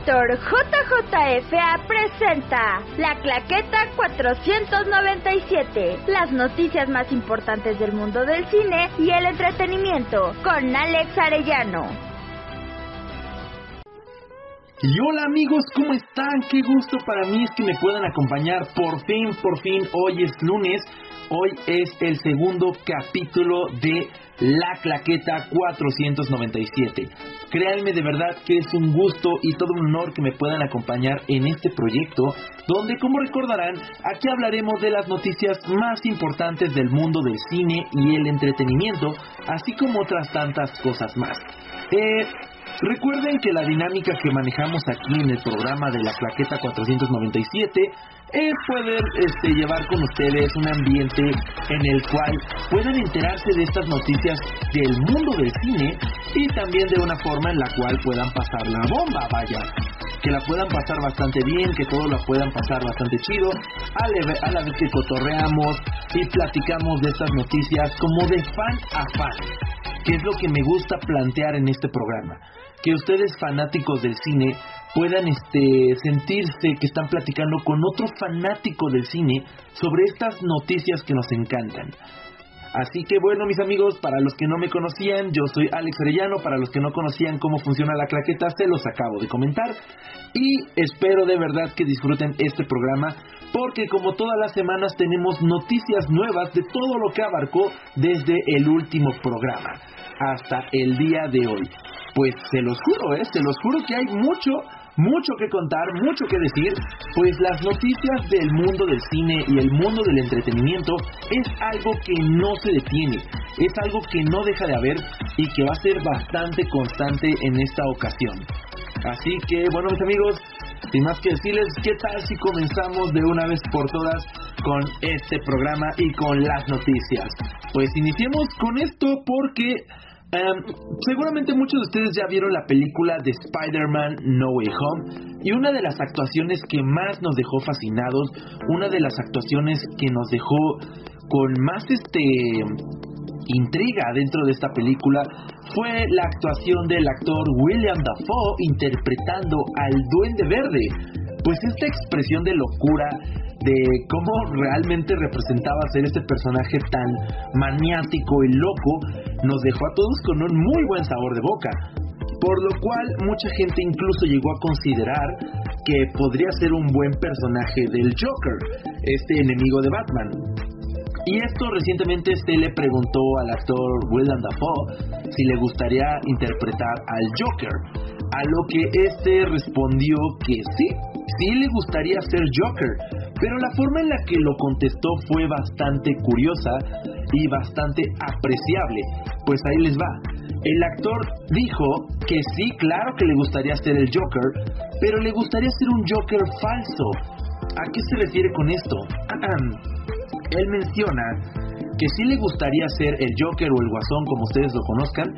Factor JJFA presenta La Claqueta 497, las noticias más importantes del mundo del cine y el entretenimiento, con Alex Arellano. Y hola amigos, ¿cómo están? Qué gusto para mí es que me puedan acompañar por fin, por fin, hoy es lunes, hoy es el segundo capítulo de La Claqueta 497. Créanme de verdad que es un gusto y todo un honor que me puedan acompañar en este proyecto, donde como recordarán, aquí hablaremos de las noticias más importantes del mundo del cine y el entretenimiento, así como otras tantas cosas más. Eh, Recuerden que la dinámica que manejamos aquí en el programa de la claqueta 497 es poder este, llevar con ustedes un ambiente en el cual puedan enterarse de estas noticias del mundo del cine y también de una forma en la cual puedan pasar la bomba, vaya. Que la puedan pasar bastante bien, que todos la puedan pasar bastante chido, a la, a la vez que cotorreamos y platicamos de estas noticias como de fan a fan, que es lo que me gusta plantear en este programa que ustedes fanáticos del cine puedan este, sentirse que están platicando con otro fanático del cine sobre estas noticias que nos encantan. Así que bueno, mis amigos, para los que no me conocían, yo soy Alex Arellano, para los que no conocían cómo funciona la claqueta, se los acabo de comentar y espero de verdad que disfruten este programa porque como todas las semanas tenemos noticias nuevas de todo lo que abarcó desde el último programa hasta el día de hoy. Pues se los juro, ¿eh? Se los juro que hay mucho, mucho que contar, mucho que decir, pues las noticias del mundo del cine y el mundo del entretenimiento es algo que no se detiene, es algo que no deja de haber y que va a ser bastante constante en esta ocasión. Así que, bueno, mis amigos, sin más que decirles, ¿qué tal si comenzamos de una vez por todas con este programa y con las noticias? Pues iniciemos con esto porque Em, seguramente muchos de ustedes ya vieron la película de Spider-Man No Way Home y una de las actuaciones que más nos dejó fascinados, una de las actuaciones que nos dejó con más este intriga dentro de esta película fue la actuación del actor William Dafoe interpretando al Duende Verde. Pues esta expresión de locura, de cómo realmente representaba ser este personaje tan maniático y loco, nos dejó a todos con un muy buen sabor de boca. Por lo cual mucha gente incluso llegó a considerar que podría ser un buen personaje del Joker, este enemigo de Batman. Y esto recientemente se le preguntó al actor Willem Dafoe si le gustaría interpretar al Joker, a lo que este respondió que sí, sí le gustaría ser Joker, pero la forma en la que lo contestó fue bastante curiosa y bastante apreciable. Pues ahí les va. El actor dijo que sí, claro que le gustaría ser el Joker, pero le gustaría ser un Joker falso. ¿A qué se refiere con esto? Él menciona que sí le gustaría ser el Joker o el Guasón, como ustedes lo conozcan,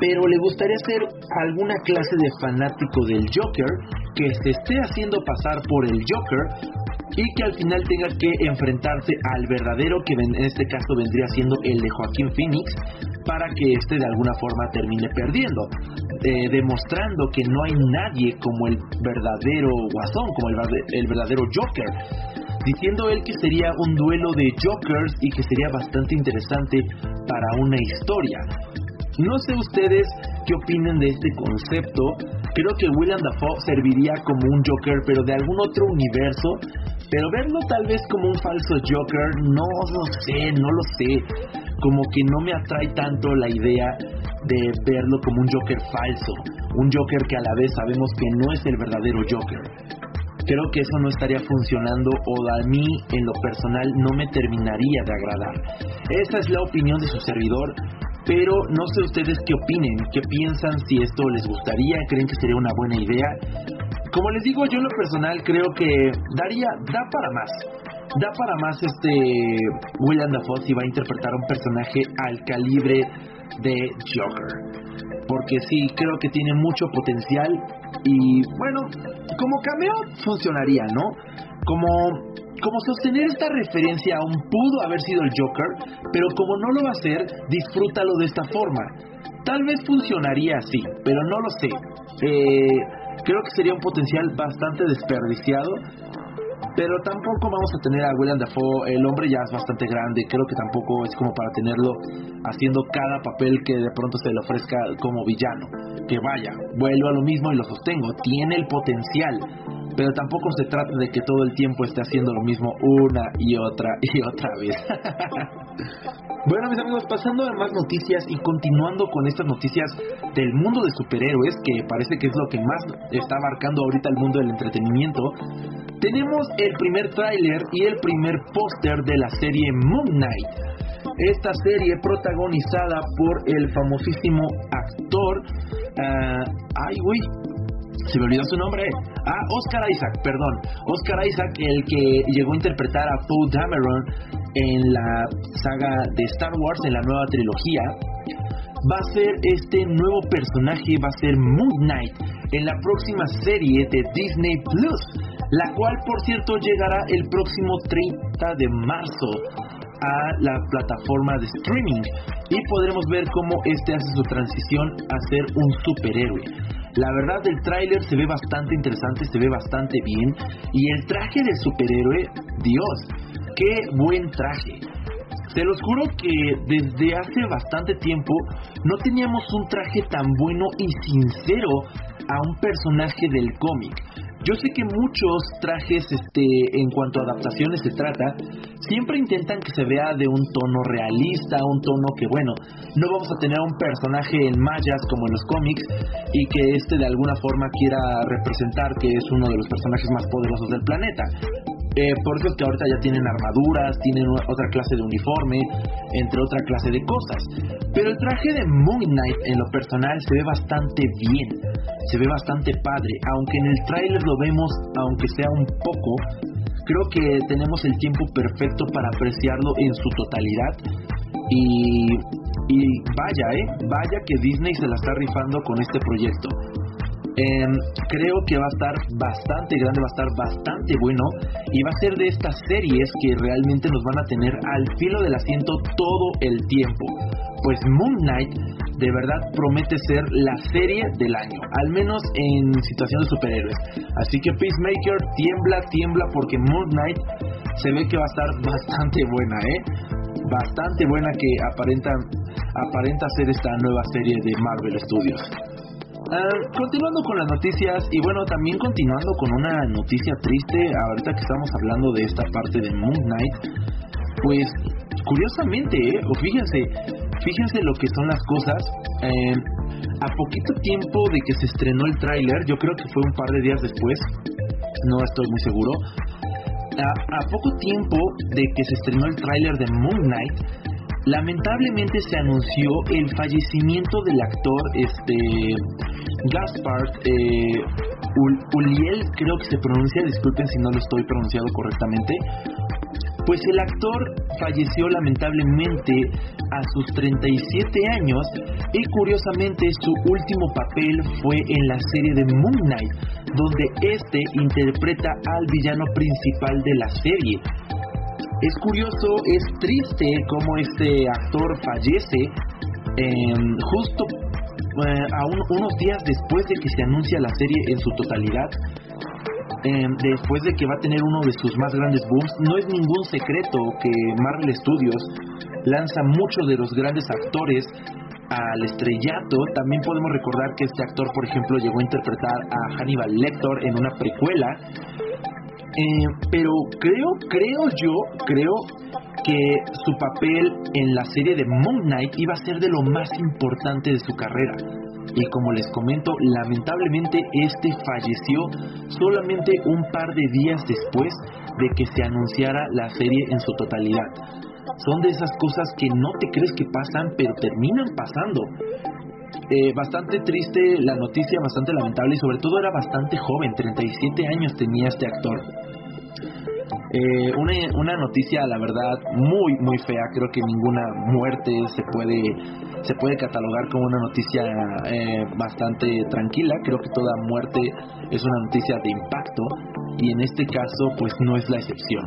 pero le gustaría ser alguna clase de fanático del Joker que se esté haciendo pasar por el Joker y que al final tenga que enfrentarse al verdadero que en este caso vendría siendo el de Joaquín Phoenix para que éste de alguna forma termine perdiendo, eh, demostrando que no hay nadie como el verdadero guasón, como el, el verdadero Joker diciendo él que sería un duelo de Jokers y que sería bastante interesante para una historia. No sé ustedes qué opinen de este concepto. Creo que William Dafoe serviría como un Joker, pero de algún otro universo. Pero verlo tal vez como un falso Joker, no lo sé, no lo sé. Como que no me atrae tanto la idea de verlo como un Joker falso. Un Joker que a la vez sabemos que no es el verdadero Joker. Creo que eso no estaría funcionando o a mí en lo personal no me terminaría de agradar. Esa es la opinión de su servidor pero no sé ustedes qué opinen, qué piensan, si esto les gustaría, creen que sería una buena idea. Como les digo, yo en lo personal creo que daría, da para más. Da para más este William Dafoe si va a interpretar un personaje al calibre de Joker. Porque sí, creo que tiene mucho potencial y bueno, como cameo funcionaría, ¿no? Como como sostener esta referencia aún pudo haber sido el Joker, pero como no lo va a hacer, disfrútalo de esta forma. Tal vez funcionaría así, pero no lo sé. Eh, Creo que sería un potencial bastante desperdiciado pero tampoco vamos a tener a William Dafoe, el hombre ya es bastante grande, creo que tampoco es como para tenerlo haciendo cada papel que de pronto se le ofrezca como villano. Que vaya, vuelvo a lo mismo y lo sostengo, tiene el potencial, pero tampoco se trata de que todo el tiempo esté haciendo lo mismo una y otra y otra vez. Bueno, mis amigos, pasando a más noticias y continuando con estas noticias del mundo de superhéroes, que parece que es lo que más está abarcando ahorita el mundo del entretenimiento, tenemos el primer tráiler y el primer póster de la serie Moon Knight. Esta serie protagonizada por el famosísimo actor, uh, ay, güey, se me olvidó su nombre. Ah, Oscar Isaac, perdón. Oscar Isaac, el que llegó a interpretar a Poe Dameron en la saga de Star Wars, en la nueva trilogía, va a ser este nuevo personaje, va a ser Moon Knight, en la próxima serie de Disney Plus, la cual por cierto llegará el próximo 30 de marzo a la plataforma de streaming y podremos ver cómo este hace su transición a ser un superhéroe. La verdad el tráiler se ve bastante interesante, se ve bastante bien y el traje de superhéroe, Dios, qué buen traje. Se los juro que desde hace bastante tiempo no teníamos un traje tan bueno y sincero a un personaje del cómic. Yo sé que muchos trajes, este, en cuanto a adaptaciones se trata, siempre intentan que se vea de un tono realista, un tono que, bueno, no vamos a tener un personaje en mayas como en los cómics y que este de alguna forma quiera representar que es uno de los personajes más poderosos del planeta. Eh, es que ahorita ya tienen armaduras, tienen otra clase de uniforme, entre otra clase de cosas. Pero el traje de Moon Knight en lo personal se ve bastante bien, se ve bastante padre, aunque en el tráiler lo vemos, aunque sea un poco, creo que tenemos el tiempo perfecto para apreciarlo en su totalidad. Y, y vaya, eh, vaya que Disney se la está rifando con este proyecto. Em, creo que va a estar bastante grande, va a estar bastante bueno y va a ser de estas series que realmente nos van a tener al filo del asiento todo el tiempo. Pues Moon Knight de verdad promete ser la serie del año, al menos en situación de superhéroes. Así que Peacemaker tiembla, tiembla porque Moon Knight se ve que va a estar bastante buena, ¿eh? Bastante buena que aparenta, aparenta ser esta nueva serie de Marvel Studios. Ah, continuando con las noticias y bueno, también continuando con una noticia triste, ahorita que estamos hablando de esta parte de Moon Knight, pues curiosamente, ¿eh? fíjense, fíjense lo que son las cosas. Eh, a poquito tiempo de que se estrenó el tráiler, yo creo que fue un par de días después, no estoy muy seguro. A, a poco tiempo de que se estrenó el tráiler de Moon Knight, lamentablemente se anunció el fallecimiento del actor este Gaspard eh, Uliel, creo que se pronuncia, disculpen si no lo estoy pronunciando correctamente, pues el actor falleció lamentablemente a sus 37 años y curiosamente su último papel fue en la serie de Moon Knight, donde este interpreta al villano principal de la serie. Es curioso, es triste cómo este actor fallece em, justo eh, a unos días después de que se anuncia la serie en su totalidad, eh, después de que va a tener uno de sus más grandes booms, no es ningún secreto que Marvel Studios lanza muchos de los grandes actores al estrellato. También podemos recordar que este actor, por ejemplo, llegó a interpretar a Hannibal Lecter en una precuela. Eh, pero creo, creo yo, creo que su papel en la serie de Moon Knight iba a ser de lo más importante de su carrera. Y como les comento, lamentablemente este falleció solamente un par de días después de que se anunciara la serie en su totalidad. Son de esas cosas que no te crees que pasan, pero terminan pasando. Eh, bastante triste la noticia, bastante lamentable y sobre todo era bastante joven, 37 años tenía este actor. Eh, una, noticia, la verdad, muy, muy fea. Creo que ninguna muerte se puede, se puede catalogar como una noticia eh, bastante tranquila. Creo que toda muerte es una noticia de impacto y en este caso, pues no es la excepción.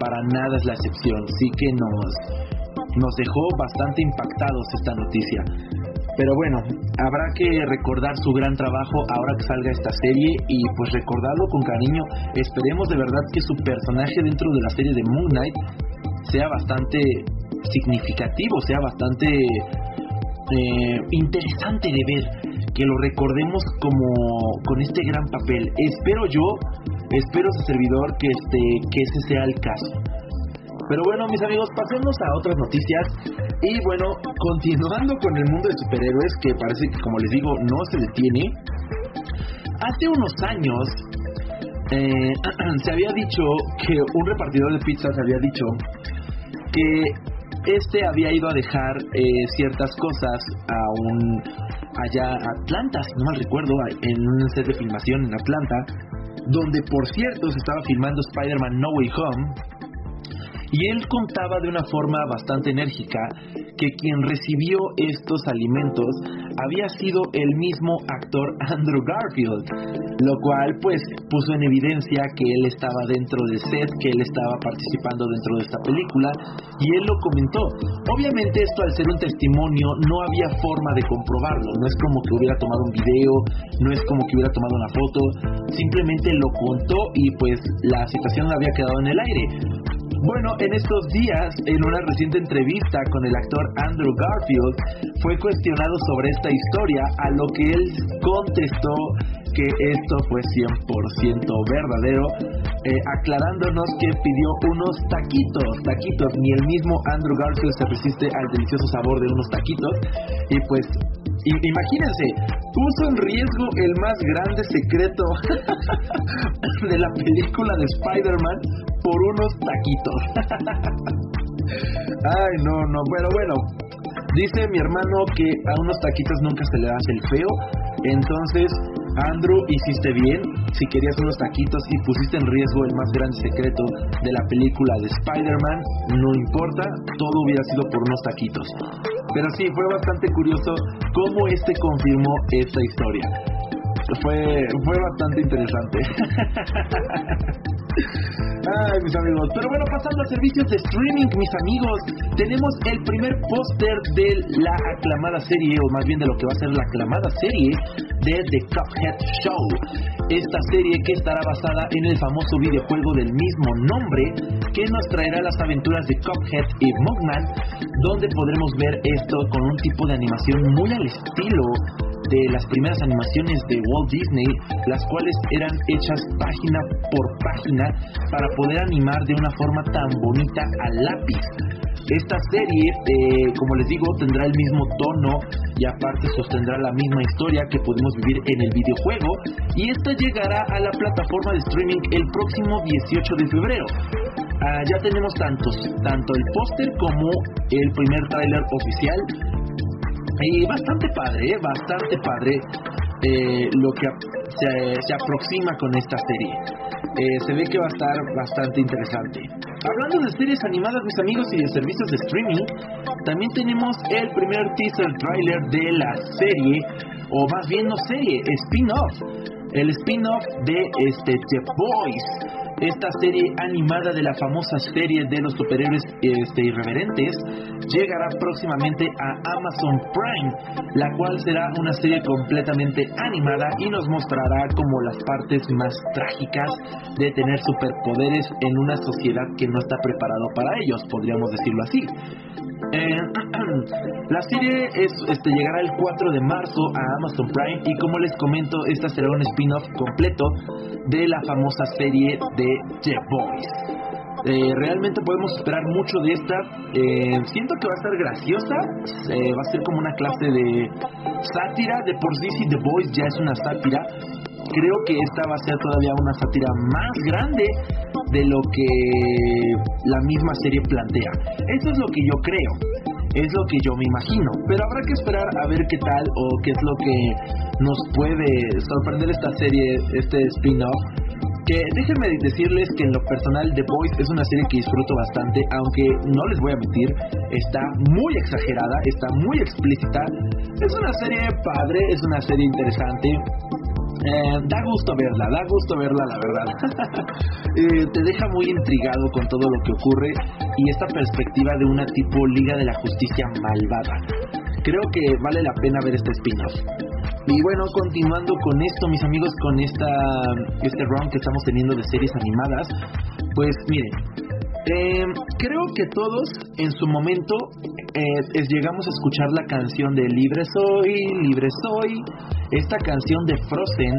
Para nada es la excepción. Sí que nos, nos dejó bastante impactados esta noticia. Pero bueno, habrá que recordar su gran trabajo ahora que salga esta serie y pues recordarlo con cariño. Esperemos de verdad que su personaje dentro de la serie de Moon Knight sea bastante significativo, sea bastante eh, interesante de ver, que lo recordemos como con este gran papel. Espero yo, espero su servidor que este que ese sea el caso. Pero bueno, mis amigos, pasemos a otras noticias. Y bueno, continuando con el mundo de superhéroes, que parece que, como les digo, no se detiene. Hace unos años eh, se había dicho que un repartidor de pizzas había dicho que este había ido a dejar eh, ciertas cosas a un allá a Atlanta, si no mal recuerdo, en un set de filmación en Atlanta, donde por cierto se estaba filmando Spider-Man No Way Home y él contaba de una forma bastante enérgica que quien recibió estos alimentos había sido el mismo actor Andrew Garfield, lo cual pues puso en evidencia que él estaba dentro del set, que él estaba participando dentro de esta película y él lo comentó. Obviamente esto al ser un testimonio no había forma de comprobarlo, no es como que hubiera tomado un video, no es como que hubiera tomado una foto, simplemente lo contó y pues la situación había quedado en el aire. Bueno, en estos días, en una reciente entrevista con el actor Andrew Garfield, fue cuestionado sobre esta historia, a lo que él contestó que esto fue 100% verdadero, eh, aclarándonos que pidió unos taquitos, taquitos, ni el mismo Andrew Garfield se resiste al delicioso sabor de unos taquitos, y pues imagínense, puso en riesgo el más grande secreto de la película de Spider-Man por unos taquitos. Ay, no, no, pero bueno. Dice mi hermano que a unos taquitos nunca se le hace el feo. Entonces, Andrew, hiciste bien. Si querías unos taquitos y pusiste en riesgo el más grande secreto de la película de Spider-Man, no importa, todo hubiera sido por unos taquitos. Pero sí, fue bastante curioso cómo este confirmó esta historia. Fue, fue bastante interesante. Ay, mis amigos. Pero bueno, pasando a servicios de streaming, mis amigos, tenemos el primer póster de la aclamada serie, o más bien de lo que va a ser la aclamada serie de The Cuphead Show. Esta serie que estará basada en el famoso videojuego del mismo nombre, que nos traerá las aventuras de Cuphead y Mugman, donde podremos ver esto con un tipo de animación muy al estilo de las primeras animaciones de Walt Disney, las cuales eran hechas página por página para poder animar de una forma tan bonita al lápiz. Esta serie, eh, como les digo, tendrá el mismo tono y aparte sostendrá la misma historia que podemos vivir en el videojuego y esta llegará a la plataforma de streaming el próximo 18 de febrero. Ah, ya tenemos tantos, tanto el póster como el primer tráiler oficial y bastante padre, ¿eh? bastante padre eh, lo que se, aproxima con esta serie. Eh, se ve que va a estar bastante interesante. Hablando de series animadas, mis amigos, y de servicios de streaming, también tenemos el primer teaser trailer de la serie, o más bien no serie, spin-off. El spin-off de este, The Boys esta serie animada de la famosa serie de los superhéroes este, irreverentes llegará próximamente a Amazon Prime, la cual será una serie completamente animada y nos mostrará como las partes más trágicas de tener superpoderes en una sociedad que no está preparado para ellos, podríamos decirlo así. Eh, la serie es, este, llegará el 4 de marzo a Amazon Prime y como les comento, esta será un spin-off completo de la famosa serie de The Boys. Eh, realmente podemos esperar mucho de esta. Eh, siento que va a estar graciosa. va a ser como una clase de sátira. De por sí, si The Boys ya es una sátira, creo que esta va a ser todavía una sátira más grande de lo que la misma serie plantea. Eso es lo que yo creo, es lo que yo me imagino, pero habrá que esperar a ver qué tal o qué es lo que nos puede sorprender esta serie, este spin-off. Que déjenme decirles que en lo personal The Boys es una serie que disfruto bastante, aunque no les voy a mentir, está muy exagerada, está muy explícita. Es una serie padre, es una serie interesante, eh, da gusto verla, da gusto verla, la verdad. Eh, te deja muy intrigado con todo lo que ocurre y esta perspectiva de una tipo Liga de la Justicia malvada. creo que vale la pena ver este spin-off. Y bueno, continuando con esto, mis amigos, con esta este round que estamos teniendo de series animadas, pues miren, eh, creo que todos en su momento eh, llegamos a escuchar la canción de Libre Soy, Libre Soy, esta canción de Frozen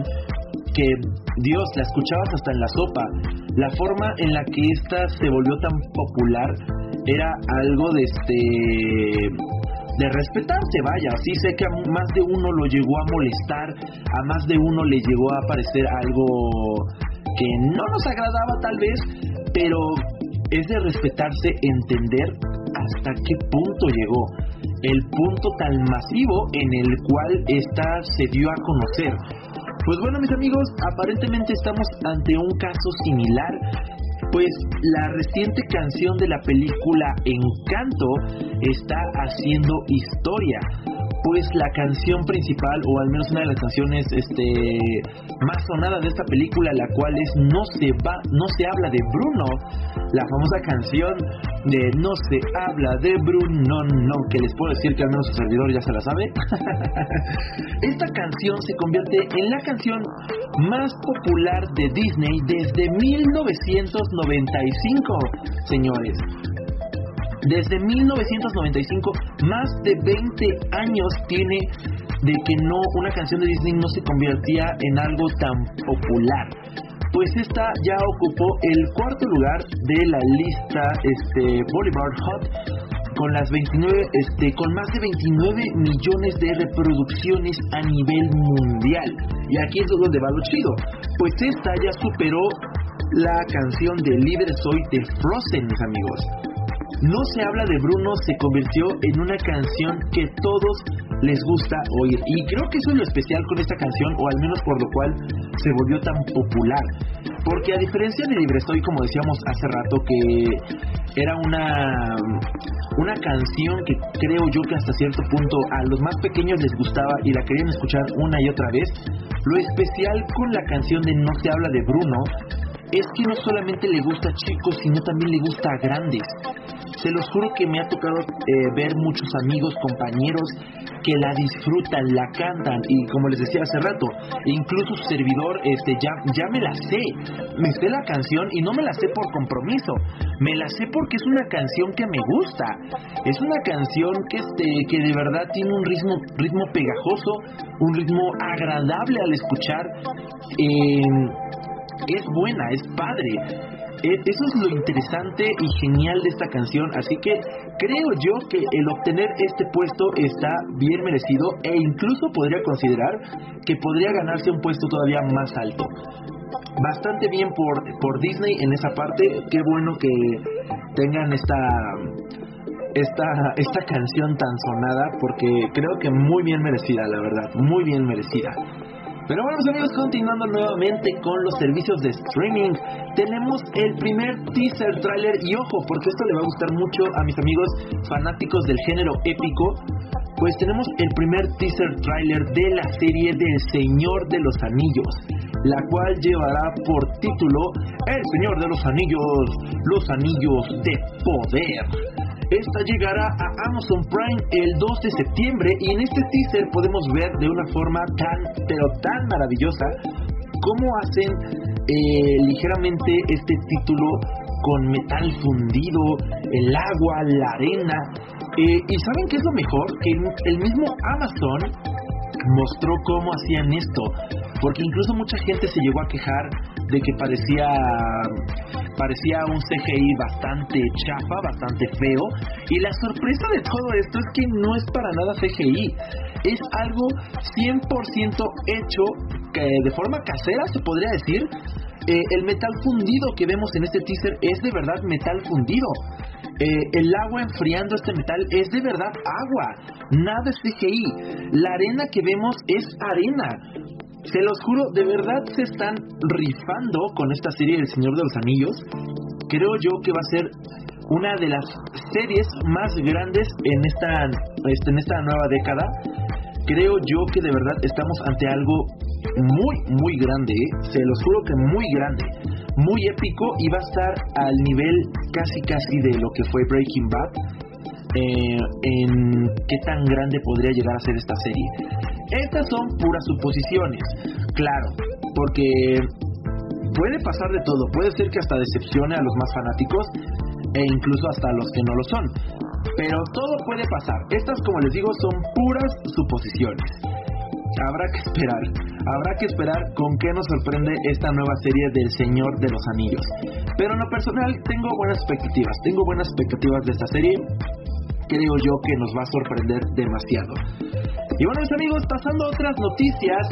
que Dios la escuchabas hasta en la sopa. La forma en la que esta se volvió tan popular era algo de este de respetarse, vaya, sí sé que a más de uno lo llegó a molestar, a más de uno le llegó a parecer algo que no nos agradaba tal vez, pero es de respetarse entender hasta qué punto llegó, el punto tan masivo en el cual esta se dio a conocer. Pues bueno mis amigos, aparentemente estamos ante un caso similar pues la reciente canción de la película Encanto está haciendo historia pues la canción principal o al menos una de las canciones este más sonada de esta película la cual es no se va no se habla de Bruno la famosa canción de no se habla de Bruno no que les puedo decir que al menos su servidor ya se la sabe. Esta canción se convierte en la canción más popular de Disney desde 1995 señores desde 1995, más de 20 años tiene de que no una canción de Disney no se convertía en algo tan popular. Pues esta ya ocupó el cuarto lugar de la lista este Hot con las 29 este con más de 29 millones de reproducciones a nivel mundial. Y aquí es donde va lo chido, pues esta ya superó la canción de Libre Soy de Frozen, mis amigos. No se habla de Bruno se convirtió en una canción que todos les gusta oír. Y creo que eso es lo especial con esta canción, o al menos por lo cual se volvió tan popular. Porque a diferencia de Libre Estoy, como decíamos hace rato, que era una, una canción que creo yo que hasta cierto punto a los más pequeños les gustaba y la querían escuchar una y otra vez, lo especial con la canción de No se habla de Bruno es que no solamente le gusta a chicos, sino también le gusta a grandes. Se los juro que me ha tocado eh, ver muchos amigos, compañeros que la disfrutan, la cantan y como les decía hace rato, incluso su servidor este ya ya me la sé. Me sé la canción y no me la sé por compromiso. Me la sé porque es una canción que me gusta. Es una canción que este que de verdad tiene un ritmo ritmo pegajoso, un ritmo agradable al escuchar. es buena, es padre. Eh, eso es lo interesante y genial de esta canción, así que creo yo que el obtener este puesto está bien merecido e incluso podría considerar que podría ganarse un puesto todavía más alto. Bastante bien por, por Disney en esa parte, qué bueno que tengan esta esta, esta canción tan sonada porque creo que muy bien merecida, la verdad, muy bien merecida. Pero bueno, amigos, continuando nuevamente con los servicios de streaming, tenemos el primer teaser trailer y ojo, porque esto le va a gustar mucho a mis amigos fanáticos del género épico. Pues tenemos el primer teaser trailer de la serie del Señor de los Anillos, la cual llevará por título El Señor de los Anillos, los Anillos de Poder. Esta llegará a Amazon Prime el 2 de septiembre y en este teaser podemos ver de una forma tan, pero tan maravillosa cómo hacen eh, ligeramente este título con metal fundido, el agua, la arena. Eh, y saben qué es lo mejor? Que el mismo Amazon mostró cómo hacían esto, porque incluso mucha gente se llegó a quejar de que parecía parecía un CGI bastante chafa, bastante feo. Y la sorpresa de todo esto es que no es para nada CGI. Es algo 100% hecho de forma casera, se podría decir. Eh, el metal fundido que vemos en este teaser es de verdad metal fundido. Eh, el agua enfriando este metal es de verdad agua, nada es CGI. La arena que vemos es arena. Se los juro, de verdad se están rifando con esta serie del Señor de los Anillos. Creo yo que va a ser una de las series más grandes en esta, este, en esta nueva década. Creo yo que de verdad estamos ante algo muy, muy grande. ¿eh? Se los juro que muy grande. Muy épico y va a estar al nivel casi, casi de lo que fue Breaking Bad eh, en qué tan grande podría llegar a ser esta serie. Estas son puras suposiciones, claro, porque puede pasar de todo, puede ser que hasta decepcione a los más fanáticos e incluso hasta a los que no lo son. Pero todo puede pasar. Estas, como les digo, son puras suposiciones. Habrá que esperar, habrá que esperar con qué nos sorprende esta nueva serie del Señor de los Anillos. Pero en lo personal tengo buenas expectativas, tengo buenas expectativas de esta serie. Creo yo que nos va a sorprender demasiado. Y bueno, mis amigos, pasando a otras noticias,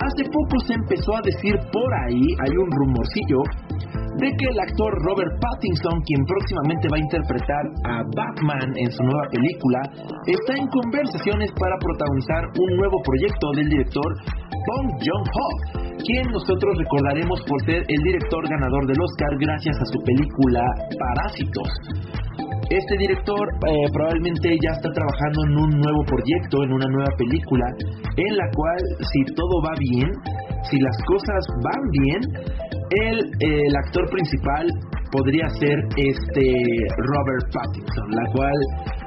hace poco se empezó a decir por ahí, hay un rumorcillo, de que el actor Robert Pattinson, quien próximamente va a interpretar a Batman en su nueva película, está en conversaciones para protagonizar un nuevo proyecto del director Bong Joon-ho, quien nosotros recordaremos por ser el director ganador del Oscar gracias a su película Parásitos. Este director eh, probablemente ya está trabajando en un nuevo proyecto, en una nueva película, en la cual si todo va bien, si las cosas van bien, el actor principal podría ser este Robert Pattinson, la cual,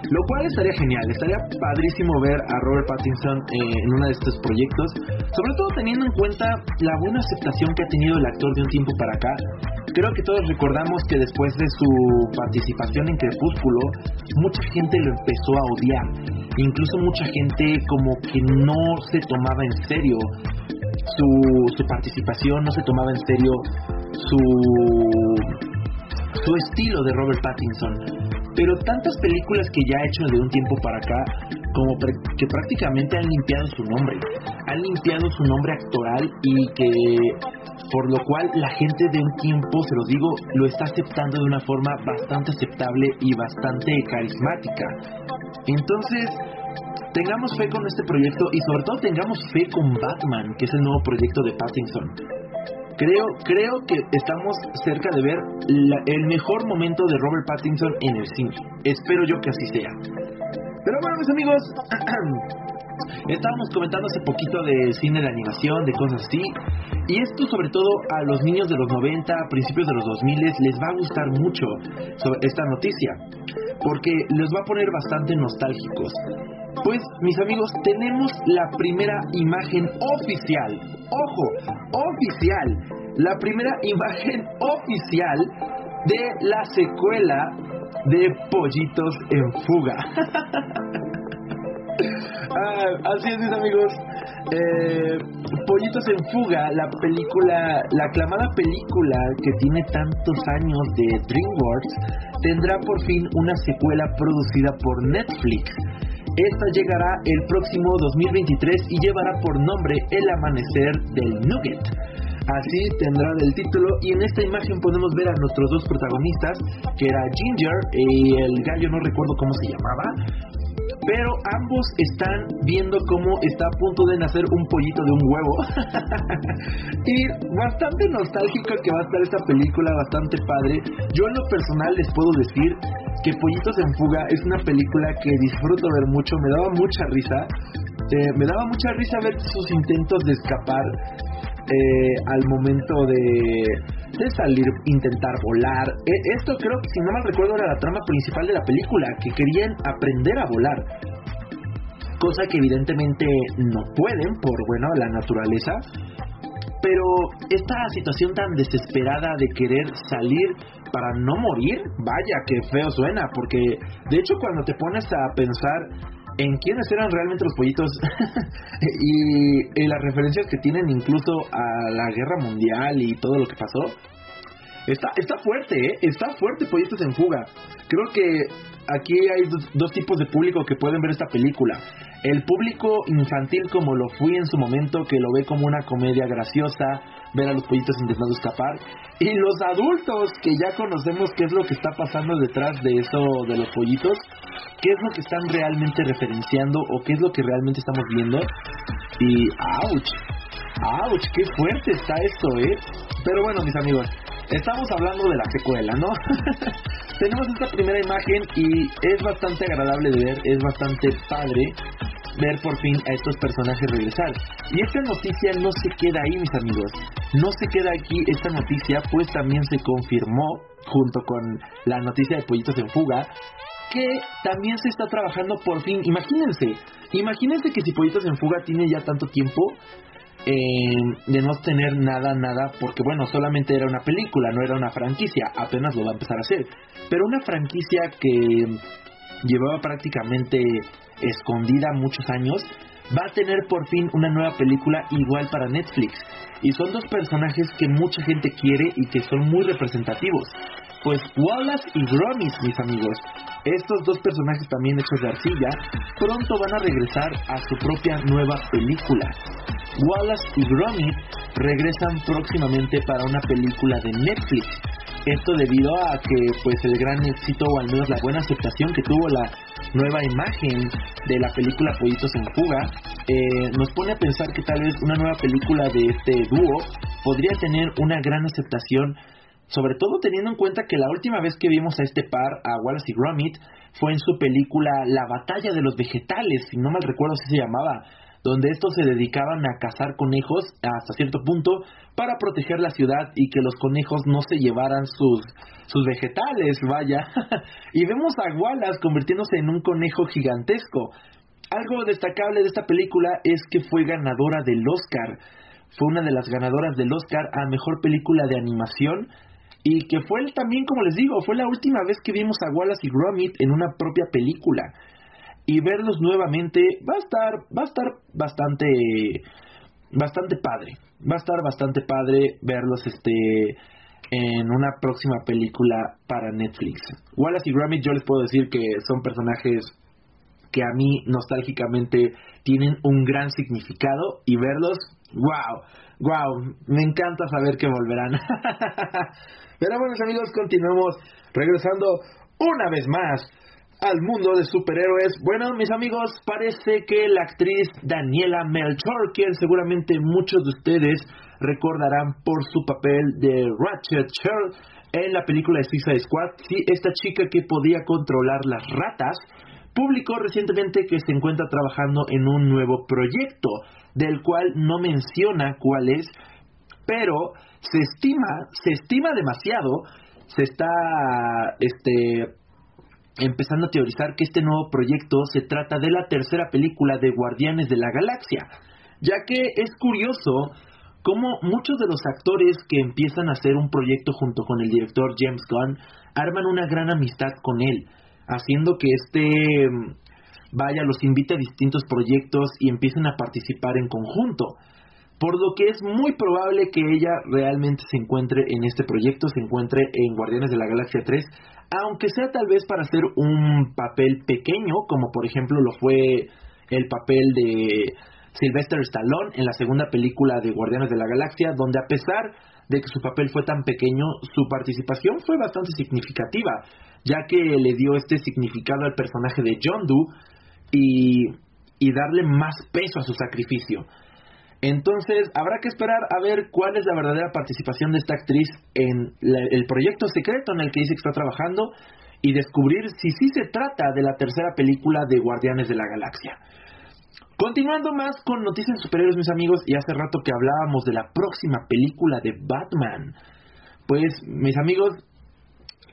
lo cual estaría genial, estaría padrísimo ver a Robert Pattinson eh, en uno de estos proyectos, sobre todo teniendo en cuenta la buena aceptación que ha tenido el actor de un tiempo para acá. Creo que todos recordamos que después de su participación en Crepúsculo, mucha gente lo empezó a odiar, incluso mucha gente como que no se tomaba en serio su, su participación, no se tomaba en serio su su estilo de Robert Pattinson. Pero tantas películas que ya ha hecho de un tiempo para acá, como que prácticamente han limpiado su nombre, han limpiado su nombre actoral y que por lo cual la gente de un tiempo, se los digo, lo está aceptando de una forma bastante aceptable y bastante carismática. Entonces, tengamos fe con este proyecto y sobre todo tengamos fe con Batman, que es el nuevo proyecto de Pattinson. Creo, creo que estamos cerca de ver el mejor momento de Robert Pattinson en el cine. Espero yo que así sea. Pero bueno, mis amigos, estábamos comentando hace poquito de cine de animación, de cosas así. Y esto sobre todo a los niños de los 90, principios de los 2000 les va a gustar mucho esta noticia. Porque les va a poner bastante nostálgicos. Pues mis amigos, tenemos la primera imagen oficial, ojo, oficial, la primera imagen oficial de la secuela de Pollitos en Fuga. así es, mis amigos. Eh, Pollitos en Fuga, la película, la aclamada película que tiene tantos años de DreamWorks, tendrá por fin una secuela producida por Netflix esta llegará el próximo 2023 y llevará por nombre El Amanecer del Nugget. Así tendrá el título y en esta imagen podemos ver a nuestros dos protagonistas, que era Ginger y el gallo no recuerdo cómo se llamaba, pero ambos están viendo cómo está a punto de nacer un pollito de un huevo. y bastante nostálgico que va a estar esta película, bastante padre. Yo en lo personal les puedo decir que Pollitos en Fuga es una película que disfruto ver mucho, me daba mucha risa. Eh, me daba mucha risa ver sus intentos de escapar eh, al momento de salir, intentar volar. E, esto creo que, si no mal recuerdo, era la trama principal de la película, que querían aprender a volar. Cosa que evidentemente no pueden por, bueno, la naturaleza. Pero esta situación tan desesperada de querer salir para no morir, vaya que feo suena, porque de hecho cuando te pones a pensar en quiénes eran realmente los pollitos y, las referencias que tienen incluso a la guerra mundial y todo lo que pasó. Está, está fuerte, ¿eh? Está fuerte Pollitos en Fuga. Creo que aquí hay dos, tipos de público que pueden ver esta película. El público infantil como lo fui en su momento, que lo ve como una comedia graciosa, ver a los pollitos intentando escapar. Y los adultos que ya conocemos qué es lo que está pasando detrás de eso de los pollitos, qué es lo que están realmente referenciando o qué es lo que realmente estamos viendo. Y ouch, ouch, qué fuerte está esto, ¿eh? Pero bueno, mis amigos, estamos hablando de la secuela, ¿no? Tenemos esta primera imagen y es bastante agradable de ver, es bastante padre ver por fin a estos personajes regresar. Y esta noticia no se queda ahí, mis amigos. no se queda aquí esta noticia, pues también se confirmó, junto con la noticia de Pollitos en Fuga, que también se está trabajando por fin. Imagínense, imagínense que si Pollitos en Fuga tiene ya tanto tiempo eh, de no tener nada, nada, porque bueno, solamente era una película, no era una franquicia, apenas lo va a empezar a hacer. Pero una franquicia que llevaba prácticamente escondida muchos años, va a tener por fin una nueva película igual para Netflix. Y son dos personajes que mucha gente quiere y que son muy representativos. Pues Wallace y Gromit, mis amigos. Estos dos personajes también hechos de arcilla, pronto van a regresar a su propia nueva película. Wallace y Gromit regresan próximamente para una película de Netflix. Esto debido a que pues el gran éxito o al menos la buena aceptación que tuvo la nueva imagen de la película Pollitos en Fuga eh, nos pone a pensar que tal vez una nueva película de este dúo podría tener una gran aceptación sobre todo teniendo en cuenta que la última vez que vimos a este par, a Wallace y Gromit, fue en su película La batalla de los vegetales, si no mal recuerdo si se llamaba, donde estos se dedicaban a cazar conejos hasta cierto punto para proteger la ciudad y que los conejos no se llevaran sus, sus vegetales, vaya. y vemos a Wallace convirtiéndose en un conejo gigantesco. Algo destacable de esta película es que fue ganadora del Oscar. Fue una de las ganadoras del Oscar a Mejor Película de Animación y que fue también, como les digo, fue la última vez que vimos a Wallace y Gromit en una propia película. Y verlos nuevamente va a estar va a estar bastante bastante padre. Va a estar bastante padre verlos este en una próxima película para Netflix. Wallace y Gromit yo les puedo decir que son personajes que a mí nostálgicamente tienen un gran significado. Y verlos wow wow me encanta saber que volverán pero bueno amigos continuemos regresando una vez más al mundo de superhéroes. Bueno, mis amigos, parece que la actriz Daniela Melchor, quien seguramente muchos de ustedes recordarán por su papel de Ratchet Shell en la película de Suicide Squad, sí, esta chica que podía controlar las ratas, publicó recientemente que se encuentra trabajando en un nuevo proyecto, del cual no menciona cuál es, pero se estima, se estima demasiado, se está este empezando a teorizar que este nuevo proyecto se trata de la tercera película de Guardianes de la Galaxia, ya que es curioso cómo muchos de los actores que empiezan a hacer un proyecto junto con el director James Gunn arman una gran amistad con él, haciendo que este vaya, los invite a distintos proyectos y empiecen a participar en conjunto. Por lo que es muy probable que ella realmente se encuentre en este proyecto, se encuentre en Guardianes de la Galaxia 3, aunque sea tal vez para hacer un papel pequeño, como por ejemplo lo fue el papel de Sylvester Stallone en la segunda película de Guardianes de la Galaxia, donde a pesar de que su papel fue tan pequeño, su participación fue bastante significativa, ya que le dio este significado al personaje de John Doe y, y darle más peso a su sacrificio. Entonces, habrá que esperar a ver cuál es la verdadera participación de esta actriz en el proyecto secreto en el que dice que está trabajando y descubrir si sí se trata de la tercera película de Guardianes de la Galaxia. Continuando más con noticias superiores, mis amigos, y hace rato que hablábamos de la próxima película de Batman. Pues, mis amigos,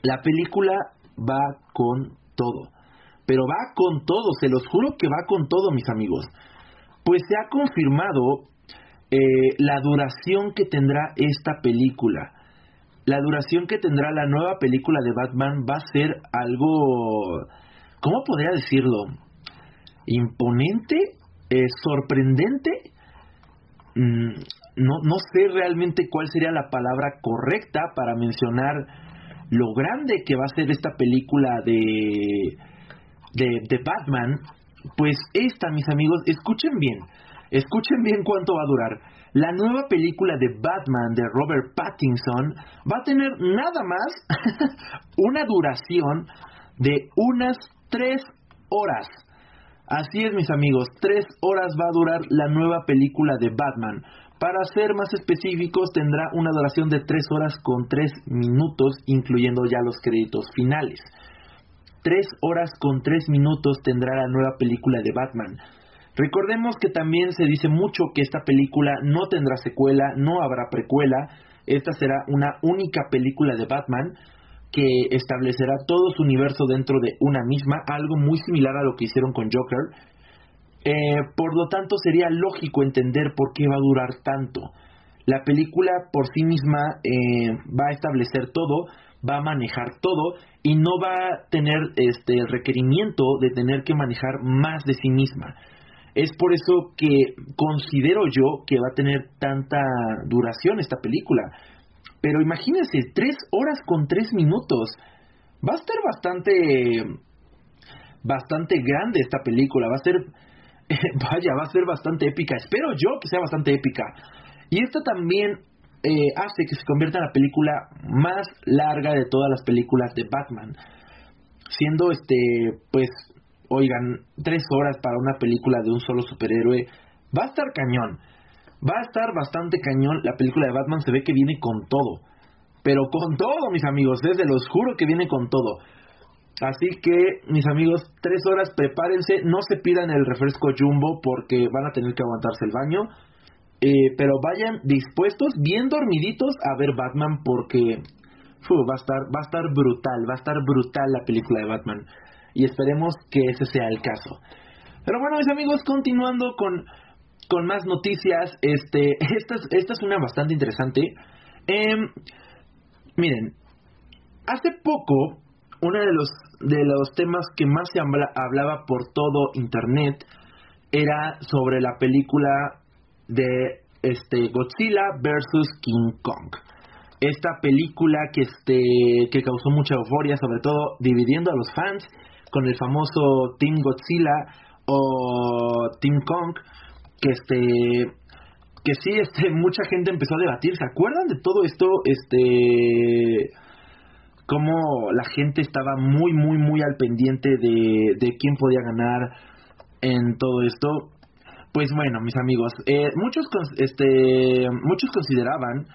la película va con todo. Pero va con todo, se los juro que va con todo, mis amigos. Pues se ha confirmado eh, la duración que tendrá esta película. La duración que tendrá la nueva película de Batman va a ser algo, ¿cómo podría decirlo? Imponente, eh, sorprendente. Mm, no, no sé realmente cuál sería la palabra correcta para mencionar lo grande que va a ser esta película de, de, de Batman. Pues esta, mis amigos, escuchen bien Escuchen bien cuánto va a durar. La nueva película de Batman de Robert Pattinson va a tener nada más una duración de unas tres horas. Así es, mis amigos, tres horas va a durar la nueva película de Batman. Para ser más específicos, tendrá una duración de tres horas con tres minutos, incluyendo ya los créditos finales. Tres horas con tres minutos tendrá la nueva película de Batman. Recordemos que también se dice mucho que esta película no tendrá secuela, no habrá precuela, esta será una única película de Batman que establecerá todo su universo dentro de una misma, algo muy similar a lo que hicieron con Joker. Eh, por lo tanto, sería lógico entender por qué va a durar tanto. La película por sí misma eh, va a establecer todo, va a manejar todo y no va a tener este el requerimiento de tener que manejar más de sí misma. Es por eso que considero yo que va a tener tanta duración esta película. Pero imagínense, tres horas con tres minutos. Va a estar bastante, bastante grande esta película. Va a ser, vaya, va a ser bastante épica. Espero yo que sea bastante épica. Y esta también eh, hace que se convierta en la película más larga de todas las películas de Batman. Siendo este, pues, oigan, tres horas para una película de un solo superhéroe, va a estar cañón. Va a estar bastante cañón. La película de Batman se ve que viene con todo. Pero con todo, mis amigos. Desde los juro que viene con todo. Así que, mis amigos, tres horas, prepárense. No se pidan el refresco jumbo porque van a tener que aguantarse el baño. Eh, pero vayan dispuestos, bien dormiditos a ver Batman porque va, a estar, va a estar brutal. Va a estar brutal la película de Batman. Y esperemos que ese sea el caso. Pero bueno, mis amigos, continuando con con más noticias. Este, esta, esta es una bastante interesante. Em, miren, hace poco, uno de los, de los temas que más se hablaba por todo Internet era sobre la película de este, Godzilla vs. King Kong. Esta película que, este, que causó mucha euforia, sobre todo dividiendo a los fans con el famoso Team Godzilla o Team Kong que este que sí este mucha gente empezó a debatir. Se acuerdan de todo esto este cómo la gente estaba muy muy muy al pendiente de, de quién podía ganar en todo esto. Pues bueno mis amigos eh, muchos este muchos consideraban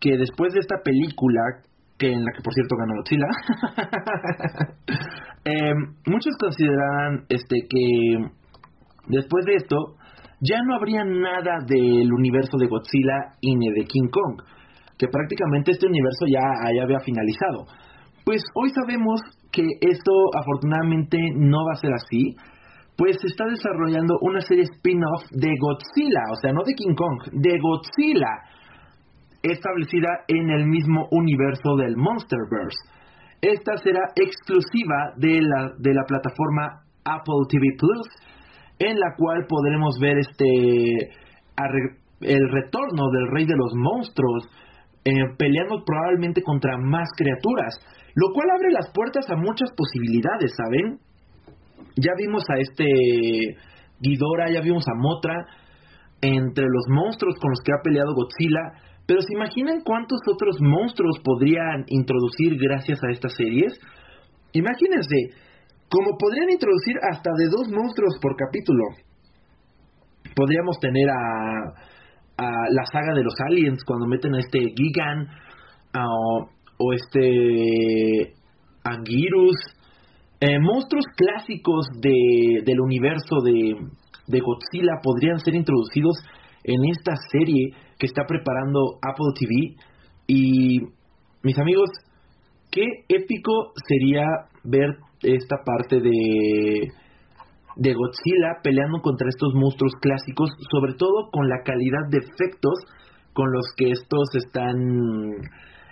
que después de esta película que en la que por cierto ganó Godzilla eh, muchos consideraban este que después de esto ya no habría nada del universo de Godzilla y ni de King Kong, que prácticamente este universo ya, había finalizado. Pues hoy sabemos que esto afortunadamente no va a ser así, pues se está desarrollando una serie spin-off de Godzilla, o sea, no de King Kong, de Godzilla, establecida en el mismo universo del Monsterverse. Esta será exclusiva de la, de la plataforma Apple TV Plus en la cual podremos ver este el retorno del rey de los monstruos eh, peleando probablemente contra más criaturas, lo cual abre las puertas a muchas posibilidades, ¿saben? Ya vimos a este Ghidorah, ya vimos a Motra entre los monstruos con los que ha peleado Godzilla, pero ¿se imaginan cuántos otros monstruos podrían introducir gracias a estas series? Imagínense, como podrían introducir hasta de dos monstruos por capítulo. Podríamos tener a, la saga de los aliens cuando meten a este Gigan o este Anguirus. Eh, monstruos clásicos de, del universo de, de Godzilla podrían ser introducidos en esta serie que está preparando Apple TV. Y mis amigos, qué épico sería ver esta parte de, de Godzilla peleando contra estos monstruos clásicos, sobre todo con la calidad de efectos con los que estos están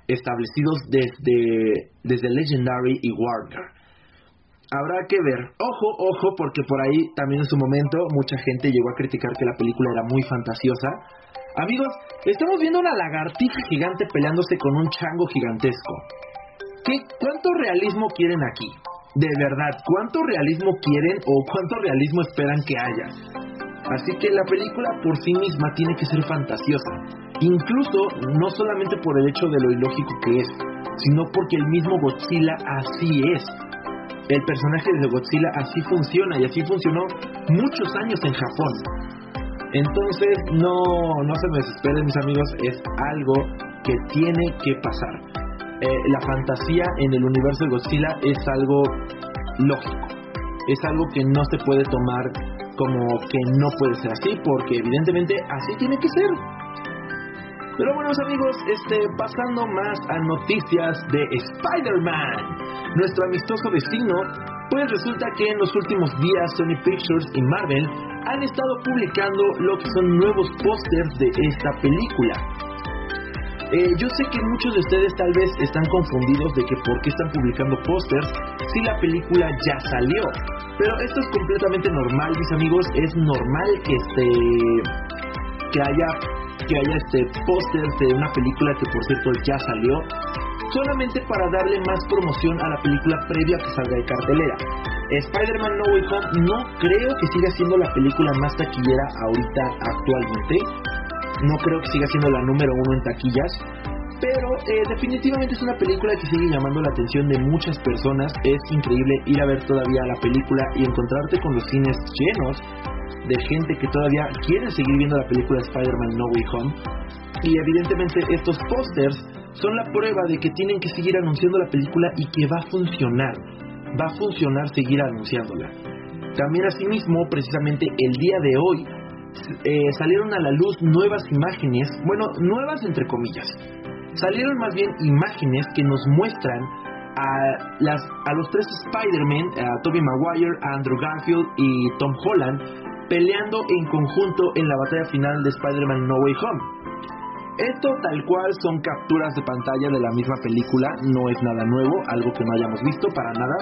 establecidos desde, desde Legendary y Warner. Habrá que ver, ojo, ojo, porque por ahí también en su momento mucha gente llegó a criticar que la película era muy fantasiosa. Amigos, estamos viendo una lagartija gigante peleándose con un chango gigantesco. ¿Qué, ¿Cuánto realismo quieren aquí? de verdad cuánto realismo quieren o cuánto realismo esperan que haya. Así que la película por sí misma tiene que ser fantasiosa, incluso no solamente por el hecho de lo ilógico que es, sino porque el mismo Godzilla así es. El personaje de Godzilla así funciona y así funcionó muchos años en Japón. Entonces, no, no se me desesperen mis amigos, es algo que tiene que pasar. Eh, la fantasía en el universo de Godzilla es algo lógico, es algo que no se puede tomar como que no puede ser así, porque evidentemente así tiene que ser. Pero bueno amigos, este, pasando más a noticias de Spider-Man, nuestro amistoso vecino, pues resulta que en los últimos días Sony Pictures y Marvel han estado publicando lo que son nuevos pósters de esta película. Eh, yo sé que muchos de ustedes tal vez están confundidos de que por qué están publicando pósters si la película ya salió. Pero esto es completamente normal, mis amigos. Es normal que este que haya que haya este pósters de una película que por cierto ya salió solamente para darle más promoción a la película previa que salga de cartelera. Spider-Man No Way Home no creo que siga siendo la película más taquillera ahorita actualmente no creo que siga siendo la número uno en taquillas, pero eh, definitivamente es una película que sigue llamando la atención de muchas personas. Es increíble ir a ver todavía la película y encontrarte con los cines llenos de gente que todavía quiere seguir viendo la película Spider-Man No Way Home. Y evidentemente estos pósters son la prueba de que tienen que seguir anunciando la película y que va a funcionar. Va a funcionar seguir anunciándola. También asimismo, precisamente el día de hoy, eh, salieron a la luz nuevas imágenes, bueno, nuevas entre comillas. Salieron más bien imágenes que nos muestran a, los tres Spider-Man, a Tobey Maguire, a Andrew Garfield y Tom Holland, peleando en conjunto en la batalla final de Spider-Man No Way Home. Esto tal cual son capturas de pantalla de la misma película, no es nada nuevo, algo que no hayamos visto para nada.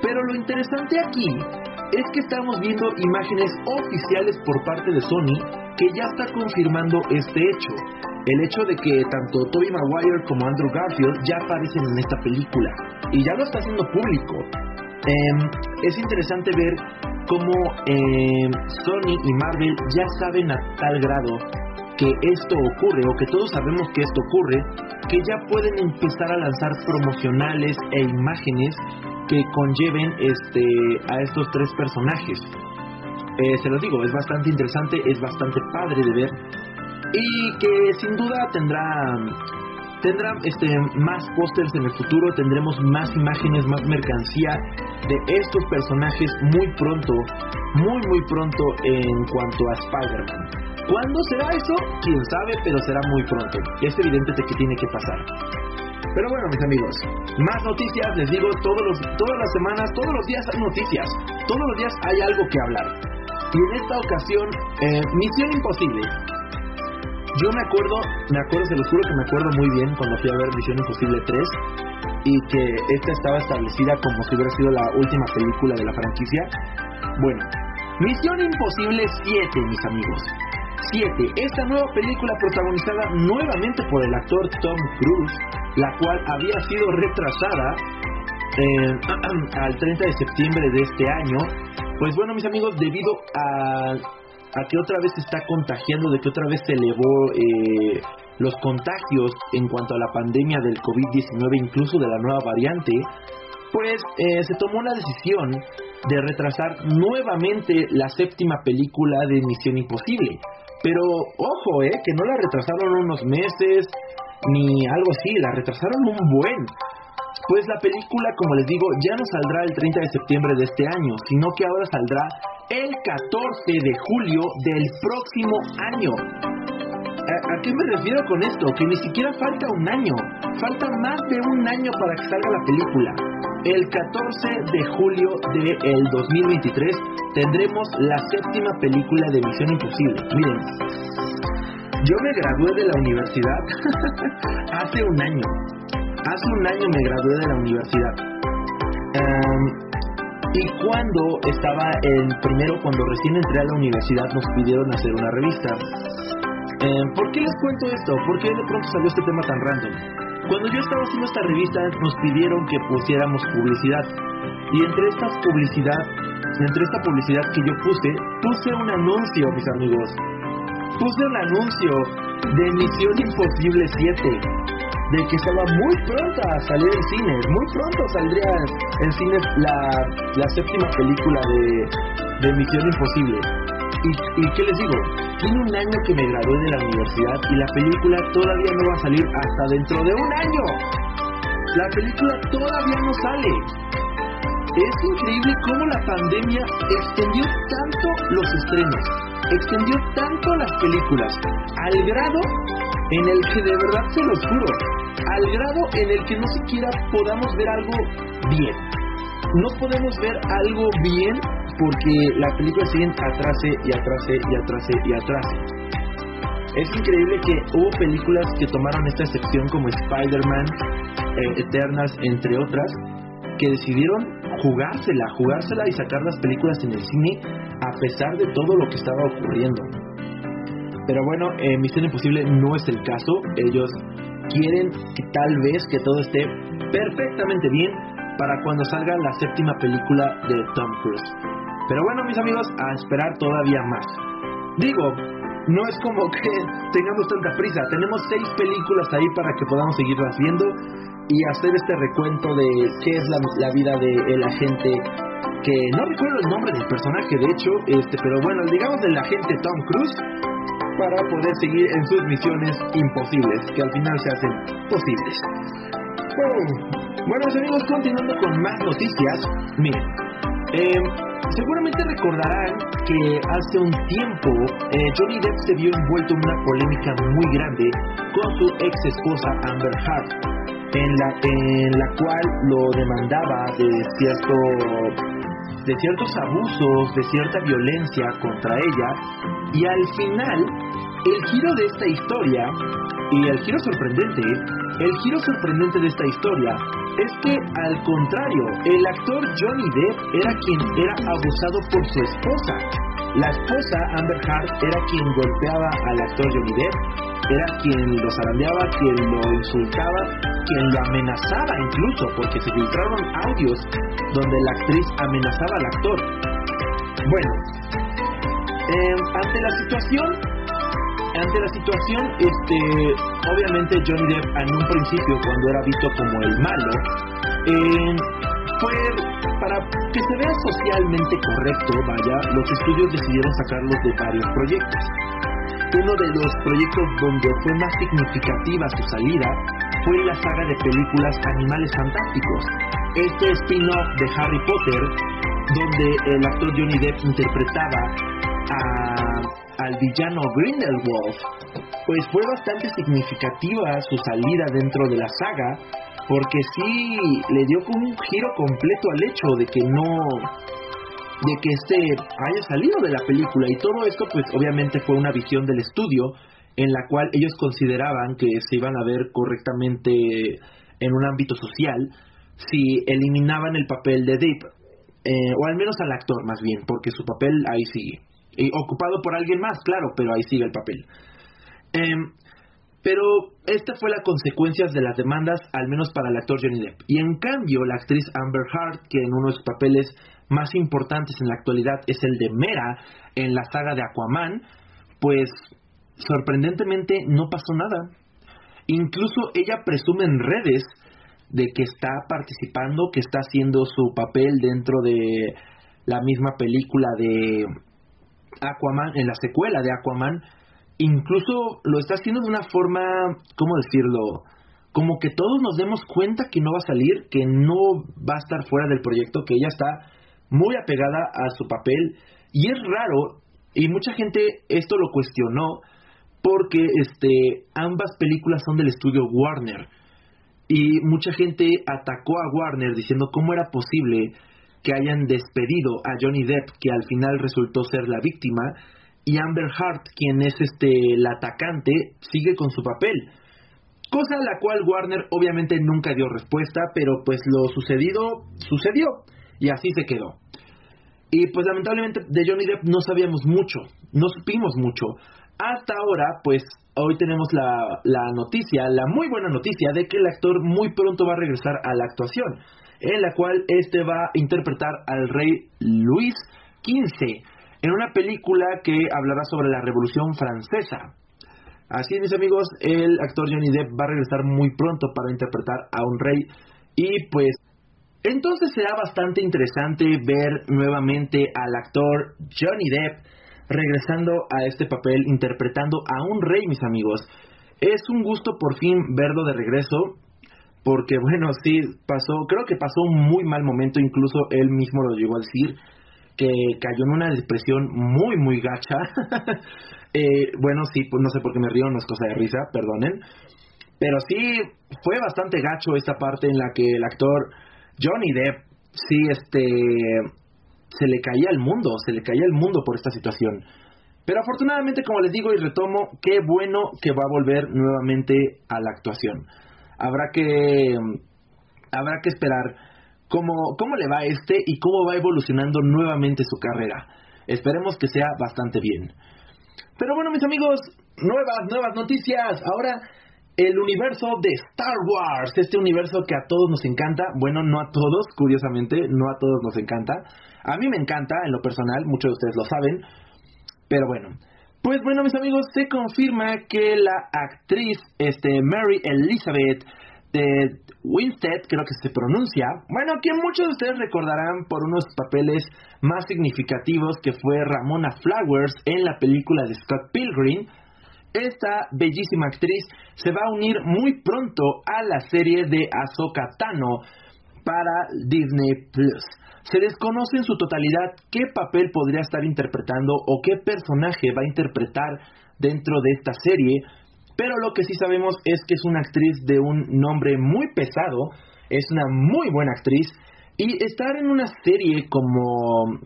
Pero lo interesante aquí es que estamos viendo imágenes oficiales por parte de Sony que ya está confirmando este hecho. El hecho de que tanto Tobey Maguire como Andrew Garfield ya aparecen en esta película y ya lo está haciendo público. Em, es interesante ver cómo em, Sony y Marvel ya saben a tal grado que esto ocurre o que todos sabemos que esto ocurre, que ya pueden empezar a lanzar promocionales e imágenes que conlleven este, a estos tres personajes. Eh, se los digo, es bastante interesante, es bastante padre de ver y que sin duda tendrá tendrá este más pósters en el futuro, tendremos más imágenes, más mercancía de estos personajes muy pronto, muy muy pronto en cuanto a Spider-Man. ¿Cuándo será eso? Quién sabe, pero será muy pronto. Es evidente que tiene que pasar. Pero bueno, mis amigos, más noticias, les digo, todos los, todas las semanas, todos los días hay noticias, todos los días hay algo que hablar. Y en esta ocasión, eh, Misión Imposible. Yo me acuerdo, me acuerdo, se los juro que me acuerdo muy bien cuando fui a ver Misión Imposible 3 y que esta estaba establecida como si hubiera sido la última película de la franquicia. Bueno, Misión Imposible 7, mis amigos. 7. Esta nueva película protagonizada nuevamente por el actor Tom Cruise, la cual había sido retrasada eh, al 30 de septiembre de este año. Pues bueno, mis amigos, debido a, a que otra vez se está contagiando, de que otra vez se elevó eh, los contagios en cuanto a la pandemia del COVID-19, incluso de la nueva variante, pues eh, se tomó la decisión de retrasar nuevamente la séptima película de Misión Imposible. Pero ojo, eh, que no la retrasaron unos meses ni algo así, la retrasaron un buen. Pues la película, como les digo, ya no saldrá el 30 de septiembre de este año, sino que ahora saldrá el 14 de julio del próximo año. ¿A, qué me refiero con esto? Que ni siquiera falta un año, falta más de un año para que salga la película. El 14 de julio del 2023 tendremos la séptima película de Misión Imposible. Miren, yo me gradué de la universidad hace un año. Hace un año me gradué de la universidad. Em, y cuando estaba en primero, cuando recién entré a la universidad, nos pidieron hacer una revista. Em, ¿Por qué les cuento esto? ¿Por qué de pronto salió este tema tan random? Cuando yo estaba haciendo esta revista, nos pidieron que pusiéramos publicidad. Y entre esta publicidad, entre esta publicidad que yo puse, puse un anuncio, mis amigos puse un anuncio de Misión Imposible 7, de que estaba muy pronto a salir en cines, muy pronto saldría en cines la, séptima película de, Misión Imposible. Y, ¿Y qué les digo? Tiene un año que me gradué de la universidad y la película todavía no va a salir hasta dentro de un año. La película todavía no sale. Es increíble cómo la pandemia extendió tanto los estrenos, extendió tanto las películas, al grado en el que de verdad se los juro, al grado en el que no siquiera podamos ver algo bien. No podemos ver algo bien porque la película sigue atrase y atrase y atrase y atrase. Es increíble que hubo películas que tomaron esta excepción como Spider-Man, eh, Eternals, entre otras, que decidieron jugársela, jugársela y sacar las películas en el cine a pesar de todo lo que estaba ocurriendo. Pero bueno, eh, Misión Imposible no es el caso. Ellos quieren que tal vez que todo esté perfectamente bien para cuando salga la séptima película de Tom Cruise. Pero bueno, mis amigos, a esperar todavía más. Digo, no es como que tengamos tanta prisa. Tenemos seis películas ahí para que podamos seguirlas viendo y hacer este recuento de qué es la, vida de el agente que no recuerdo el nombre del personaje de hecho este pero bueno digamos del agente Tom Cruise para poder seguir en sus misiones imposibles que al final se hacen posibles bueno amigos continuando con más noticias miren eh, seguramente recordarán que hace un tiempo eh, Johnny Depp se vio envuelto en una polémica muy grande con su ex esposa Amber Heard en la, en la cual lo demandaba de, cierto, de ciertos abusos, de cierta violencia contra ella, y al final, el giro de esta historia, y el giro sorprendente, el giro sorprendente de esta historia, es que al contrario, el actor Johnny Depp era quien era abusado por su esposa. La esposa, Amber Heard, era quien golpeaba al actor Johnny Depp era quien lo zarandeaba, quien lo insultaba, quien lo amenazaba incluso, porque se filtraron audios donde la actriz amenazaba al actor. Bueno, em, ante la situación, ante la situación, este, obviamente Johnny Depp en un principio, cuando era visto como el malo, em, fue para que se vea socialmente correcto, vaya, los estudios decidieron sacarlos de varios proyectos. Uno de los proyectos donde fue más significativa su salida fue la saga de películas Animales Fantásticos. Este spin-off de Harry Potter, donde el actor Johnny Depp interpretaba al villano Grindelwald, pues fue bastante significativa su salida dentro de la saga, porque sí le dio un giro completo al hecho de que no de que este haya salido de la película. Y todo esto pues obviamente fue una visión del estudio en la cual ellos consideraban que se iban a ver correctamente en un ámbito social si eliminaban el papel de Deep eh, o al menos al actor más bien porque su papel ahí sigue y ocupado por alguien más claro pero ahí sigue el papel em, pero esta fue la consecuencia de las demandas, al menos para el actor Johnny Depp. Y en cambio, la actriz Amber Heard, que en uno de sus papeles más importantes en la actualidad es el de Mera en la saga de Aquaman, pues sorprendentemente no pasó nada. Incluso ella presume en redes de que está participando, que está haciendo su papel dentro de la misma película de Aquaman, en la secuela de Aquaman, incluso lo está haciendo de una forma, ¿cómo decirlo? Como que todos nos demos cuenta que no va a salir, que no va a estar fuera del proyecto, que ella está muy apegada a su papel y es raro y mucha gente esto lo cuestionó porque este ambas películas son del estudio Warner y mucha gente atacó a Warner diciendo cómo era posible que hayan despedido a Johnny Depp que al final resultó ser la víctima y Amber Hart quien es este el atacante sigue con su papel cosa a la cual Warner obviamente nunca dio respuesta pero pues lo sucedido sucedió y así se quedó. Y pues lamentablemente de Johnny Depp no sabíamos mucho, no supimos mucho. Hasta ahora, pues hoy tenemos la, la noticia, la muy buena noticia de que el actor muy pronto va a regresar a la actuación, en la cual este va a interpretar al rey Luis XV en una película que hablará sobre la Revolución Francesa. Así es, mis amigos, el actor Johnny Depp va a regresar muy pronto para interpretar a un rey y pues entonces será bastante interesante ver nuevamente al actor Johnny Depp regresando a este papel interpretando a un rey, mis amigos. Es un gusto por fin verlo de regreso. Porque bueno, sí, pasó, creo que pasó un muy mal momento, incluso él mismo lo llegó a decir, que cayó en una depresión muy, muy gacha. eh, bueno, sí, pues no sé por qué me río, no es cosa de risa, perdonen. Pero sí, fue bastante gacho esta parte en la que el actor Johnny Depp, sí, este, se le caía el mundo, se le caía el mundo por esta situación. Pero afortunadamente, como les digo y retomo, qué bueno que va a volver nuevamente a la actuación. Habrá que, habrá que esperar cómo, cómo le va este y cómo va evolucionando nuevamente su carrera. Esperemos que sea bastante bien. Pero bueno, mis amigos, nuevas, nuevas noticias. Ahora, el universo de Star Wars, este universo que a todos nos encanta. Bueno, no a todos, curiosamente, no a todos nos encanta. A mí me encanta, en lo personal, muchos de ustedes lo saben. Pero bueno, pues bueno, mis amigos, se confirma que la actriz este, Mary Elizabeth de Winstead, creo que se pronuncia, bueno, que muchos de ustedes recordarán por unos papeles más significativos que fue Ramona Flowers en la película de Scott Pilgrim, esta bellísima actriz se va a unir muy pronto a la serie de Ahsoka Tano para Disney Plus. Se desconoce en su totalidad qué papel podría estar interpretando o qué personaje va a interpretar dentro de esta serie, pero lo que sí sabemos es que es una actriz de un nombre muy pesado, es una muy buena actriz y estar en una serie como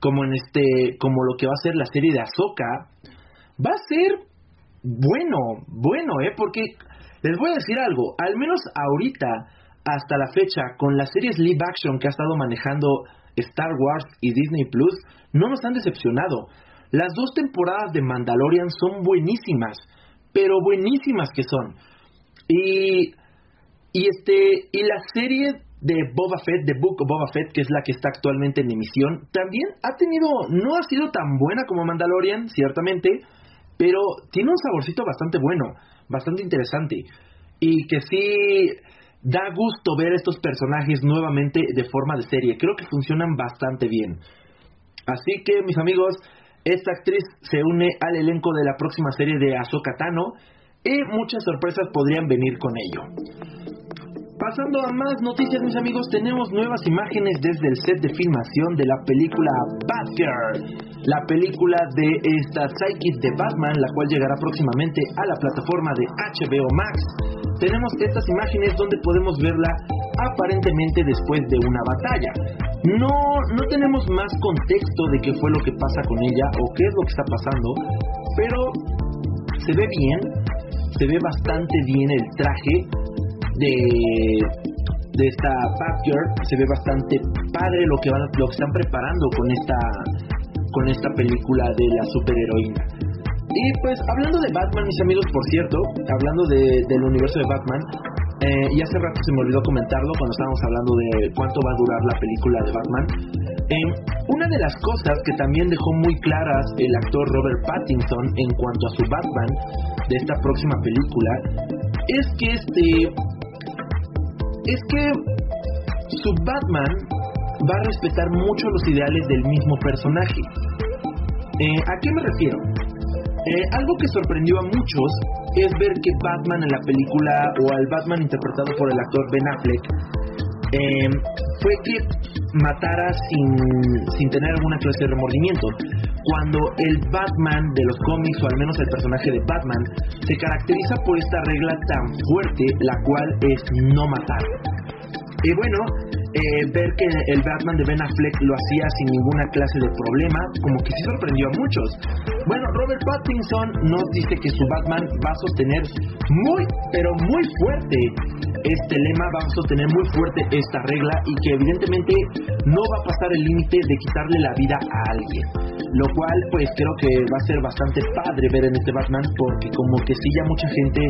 como en este como lo que va a ser la serie de Ahsoka va a ser bueno, bueno, eh, porque les voy a decir algo, al menos ahorita hasta la fecha con las series live action que ha estado manejando Star Wars y Disney Plus no nos han decepcionado. Las dos temporadas de Mandalorian son buenísimas pero buenísimas que son. Y, y, este, y la serie de Boba Fett, de Book of Boba Fett, que es la que está actualmente en emisión, también ha tenido, no ha sido tan buena como Mandalorian, ciertamente, pero tiene un saborcito bastante bueno, bastante interesante. Y que sí da gusto ver estos personajes nuevamente de forma de serie. Creo que funcionan bastante bien. Así que, mis amigos, esta actriz se une al elenco de la próxima serie de Ahsoka Tano y muchas sorpresas podrían venir con ello. Pasando a más noticias, mis amigos, tenemos nuevas imágenes desde el set de filmación de la película Batgirl, la película de esta Psychic de Batman, la cual llegará próximamente a la plataforma de HBO Max. Tenemos estas imágenes donde podemos verla aparentemente después de una batalla. No, no tenemos más contexto de qué fue lo que pasa con ella o qué es lo que está pasando, pero se ve bien, se ve bastante bien el traje de, de esta Batgirl, se ve bastante padre lo que, van, lo que están preparando con esta, con esta película de la superheroína. Y pues hablando de Batman, mis amigos, por cierto, hablando de, del universo de Batman, eh, y hace rato se me olvidó comentarlo cuando estábamos hablando de cuánto va a durar la película de Batman. Eh, una de las cosas que también dejó muy claras el actor Robert Pattinson en cuanto a su Batman de esta próxima película es que este es que su Batman va a respetar mucho los ideales del mismo personaje. Eh, ¿A qué me refiero? Eh, algo que sorprendió a muchos es ver que Batman en la película o al Batman interpretado por el actor Ben Affleck eh, fue que matara sin, sin tener alguna clase de remordimiento. Cuando el Batman de los cómics, o al menos el personaje de Batman, se caracteriza por esta regla tan fuerte, la cual es no matar. Y bueno, eh, ver que el Batman de Ben Affleck lo hacía sin ninguna clase de problema, como que sí sorprendió a muchos. Bueno, Robert Pattinson nos dice que su Batman va a sostener muy, pero muy fuerte este lema, va a sostener muy fuerte esta regla y que evidentemente no va a pasar el límite de quitarle la vida a alguien. Lo cual pues creo que va a ser bastante padre ver en este Batman porque como que sí ya mucha gente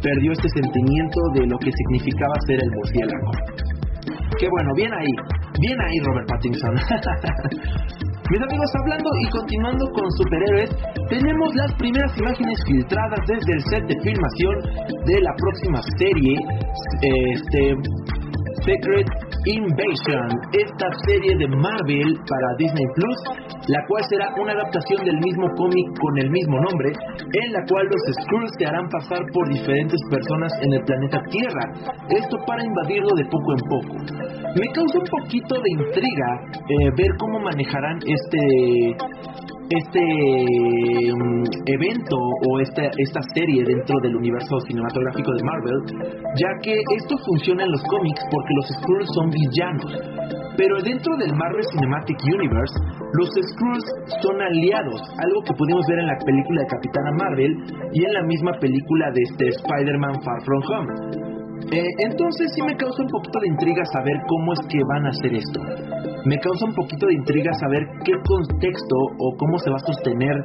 perdió este sentimiento de lo que significaba ser el murciélago. Qué bueno, bien ahí, bien ahí Robert Pattinson. Mis amigos, hablando y continuando con superhéroes, tenemos las primeras imágenes filtradas desde el set de filmación de la próxima serie, este, Secret Invasion, esta serie de Marvel para Disney Plus, la cual será una adaptación del mismo cómic con el mismo nombre, en la cual los Skrulls se harán pasar por diferentes personas en el planeta Tierra, esto para invadirlo de poco en poco. Me causa un poquito de intriga eh, ver cómo manejarán este este mm, evento o esta, esta serie dentro del universo cinematográfico de Marvel, ya que esto funciona en los cómics porque los Skrulls son villanos. Pero dentro del Marvel Cinematic Universe, los Skrulls son aliados, algo que pudimos ver en la película de Capitana Marvel y en la misma película de este Spider-Man Far From Home. Eh, entonces sí me causa un poquito de intriga saber cómo es que van a hacer esto. Me causa un poquito de intriga saber qué contexto o cómo se va a sostener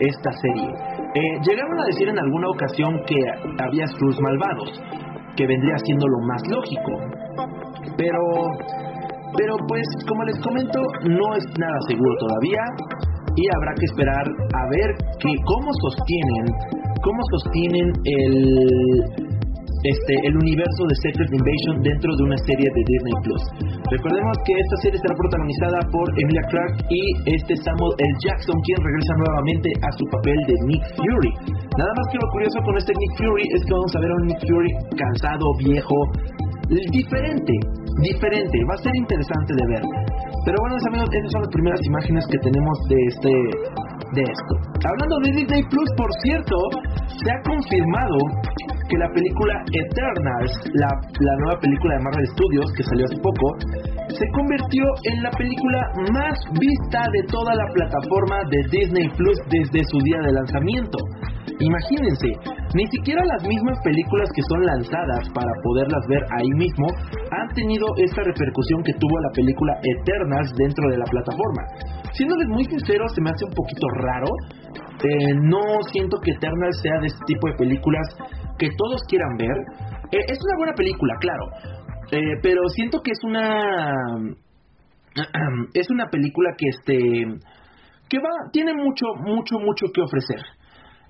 esta serie. Eh, llegaron a decir en alguna ocasión que había Skrulls malvados, que vendría siendo lo más lógico. Pero, pero pues como les comento, no es nada seguro todavía y habrá que esperar a ver que cómo sostienen, cómo sostienen el este, el universo de Secret Invasion dentro de una serie de Disney Plus. Recordemos que esta serie estará protagonizada por Emilia Clarke y este Samuel L. Jackson, quien regresa nuevamente a su papel de Nick Fury. Nada más que lo curioso con este Nick Fury es que vamos a ver a un Nick Fury cansado, viejo, diferente, diferente. Va a ser interesante de ver. Pero bueno, amigos, esas son las primeras imágenes que tenemos de este de esto. Hablando de Disney Plus, por cierto, se ha confirmado que la película Eternals, la, nueva película de Marvel Studios que salió hace poco, se convirtió en la película más vista de toda la plataforma de Disney Plus desde su día de lanzamiento. Imagínense, ni siquiera las mismas películas que son lanzadas para poderlas ver ahí mismo han tenido esta repercusión que tuvo la película Eternals dentro de la plataforma. Siéndoles muy sinceros, se me hace un poquito raro. Eh, no siento que Eternals sea de este tipo de películas que todos quieran ver. Eh, es una buena película, claro, eh, pero siento que es una es una película que este que va tiene mucho mucho mucho que ofrecer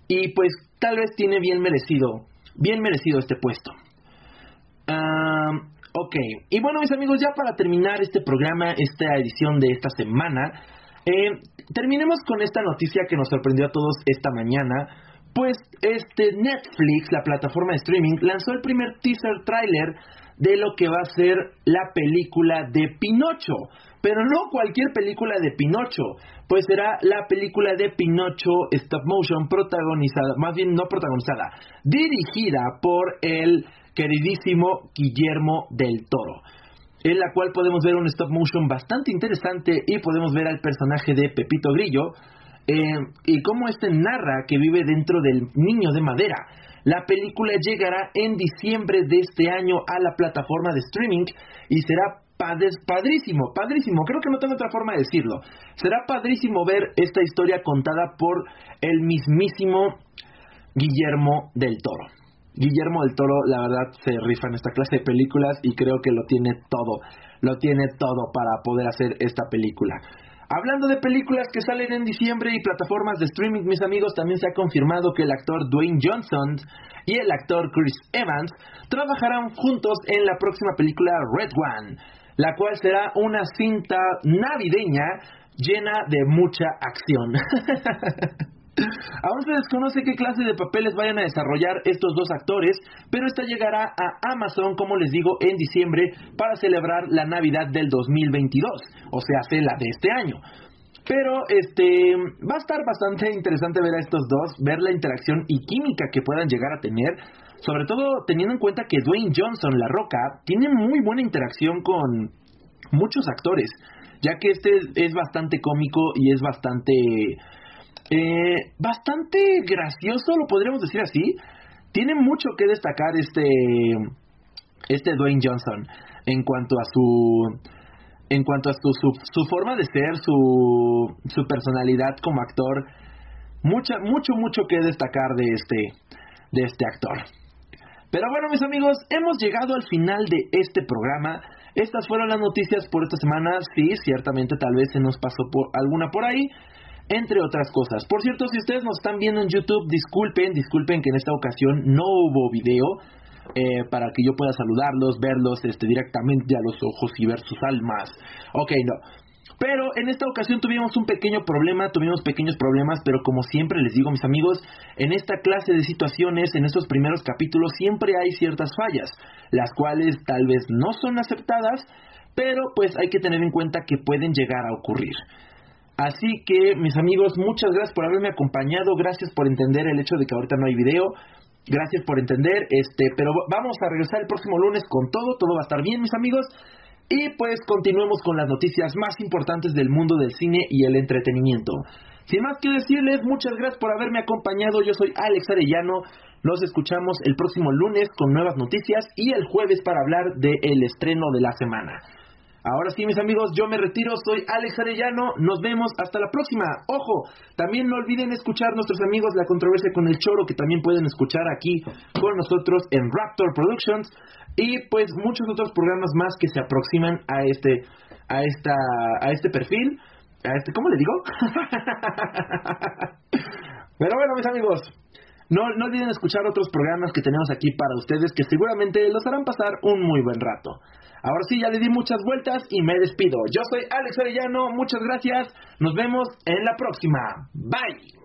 y pues tal vez tiene bien merecido bien merecido este puesto. ok, y bueno mis amigos, ya para terminar este programa, esta edición de esta semana, eh, terminemos con esta noticia que nos sorprendió a todos esta mañana pues este Netflix, la plataforma de streaming, lanzó el primer teaser trailer de lo que va a ser la película de Pinocho. Pero no cualquier película de Pinocho, pues será la película de Pinocho stop motion protagonizada, más bien no protagonizada, dirigida por el queridísimo Guillermo del Toro. En la cual podemos ver un stop motion bastante interesante y podemos ver al personaje de Pepito Grillo, eh, y cómo este narra que vive dentro del niño de madera. La película llegará en diciembre de este año a la plataforma de streaming y será padrísimo, padrísimo, creo que no tengo otra forma de decirlo. Será padrísimo ver esta historia contada por el mismísimo Guillermo del Toro. Guillermo del Toro, la verdad, se rifa en esta clase de películas y creo que lo tiene todo, lo tiene todo para poder hacer esta película. Hablando de películas que salen en diciembre y plataformas de streaming, mis amigos, también se ha confirmado que el actor Dwayne Johnson y el actor Chris Evans trabajarán juntos en la próxima película Red One, la cual será una cinta navideña llena de mucha acción. Aún se desconoce qué clase de papeles vayan a desarrollar estos dos actores, pero esta llegará a Amazon, como les digo, en diciembre para celebrar la Navidad del 2022, o sea, la de este año. Pero este va a estar bastante interesante ver a estos dos, ver la interacción y química que puedan llegar a tener, sobre todo teniendo en cuenta que Dwayne Johnson, La Roca, tiene muy buena interacción con muchos actores, ya que este es bastante cómico y es bastante eh, bastante gracioso, lo podríamos decir así. Tiene mucho que destacar este, este Dwayne Johnson en cuanto a su en cuanto a su, su, forma de ser, su, su personalidad como actor, mucha, mucho, mucho que destacar de este, de este actor. Pero bueno, mis amigos, hemos llegado al final de este programa. Estas fueron las noticias por esta semana. Sí, ciertamente tal vez se nos pasó por alguna por ahí entre otras cosas. Por cierto, si ustedes nos están viendo en YouTube, disculpen, disculpen que en esta ocasión no hubo video. eh, para que yo pueda saludarlos, verlos este, directamente a los ojos y ver sus almas. Ok, no. Pero en esta ocasión tuvimos un pequeño problema, tuvimos pequeños problemas, pero como siempre les digo mis amigos, en esta clase de situaciones, en estos primeros capítulos, siempre hay ciertas fallas, las cuales tal vez no son aceptadas, pero pues hay que tener en cuenta que pueden llegar a ocurrir. Así que, mis amigos, muchas gracias por haberme acompañado, gracias por entender el hecho de que ahorita no hay video, gracias por entender, este, pero vamos a regresar el próximo lunes con todo, todo va a estar bien, mis amigos. Y pues continuemos con las noticias más importantes del mundo del cine y el entretenimiento. Sin más que decirles, muchas gracias por haberme acompañado. Yo soy Alex Arellano. Nos escuchamos el próximo lunes con nuevas noticias y el jueves para hablar del estreno de la semana. Ahora sí, mis amigos, yo me retiro. Soy Alex Arellano. Nos vemos hasta la próxima. Ojo, también no olviden escuchar nuestros amigos La Controversia con el Choro, que también pueden escuchar aquí con nosotros en Raptor Productions. Y pues muchos otros programas más que se aproximan a este, a esta, a este perfil. A este, ¿cómo le digo? Pero bueno, mis amigos, no, no olviden escuchar otros programas que tenemos aquí para ustedes que seguramente los harán pasar un muy buen rato. Ahora sí, ya le di muchas vueltas y me despido. Yo soy Alex Arellano, muchas gracias. Nos vemos en la próxima. Bye.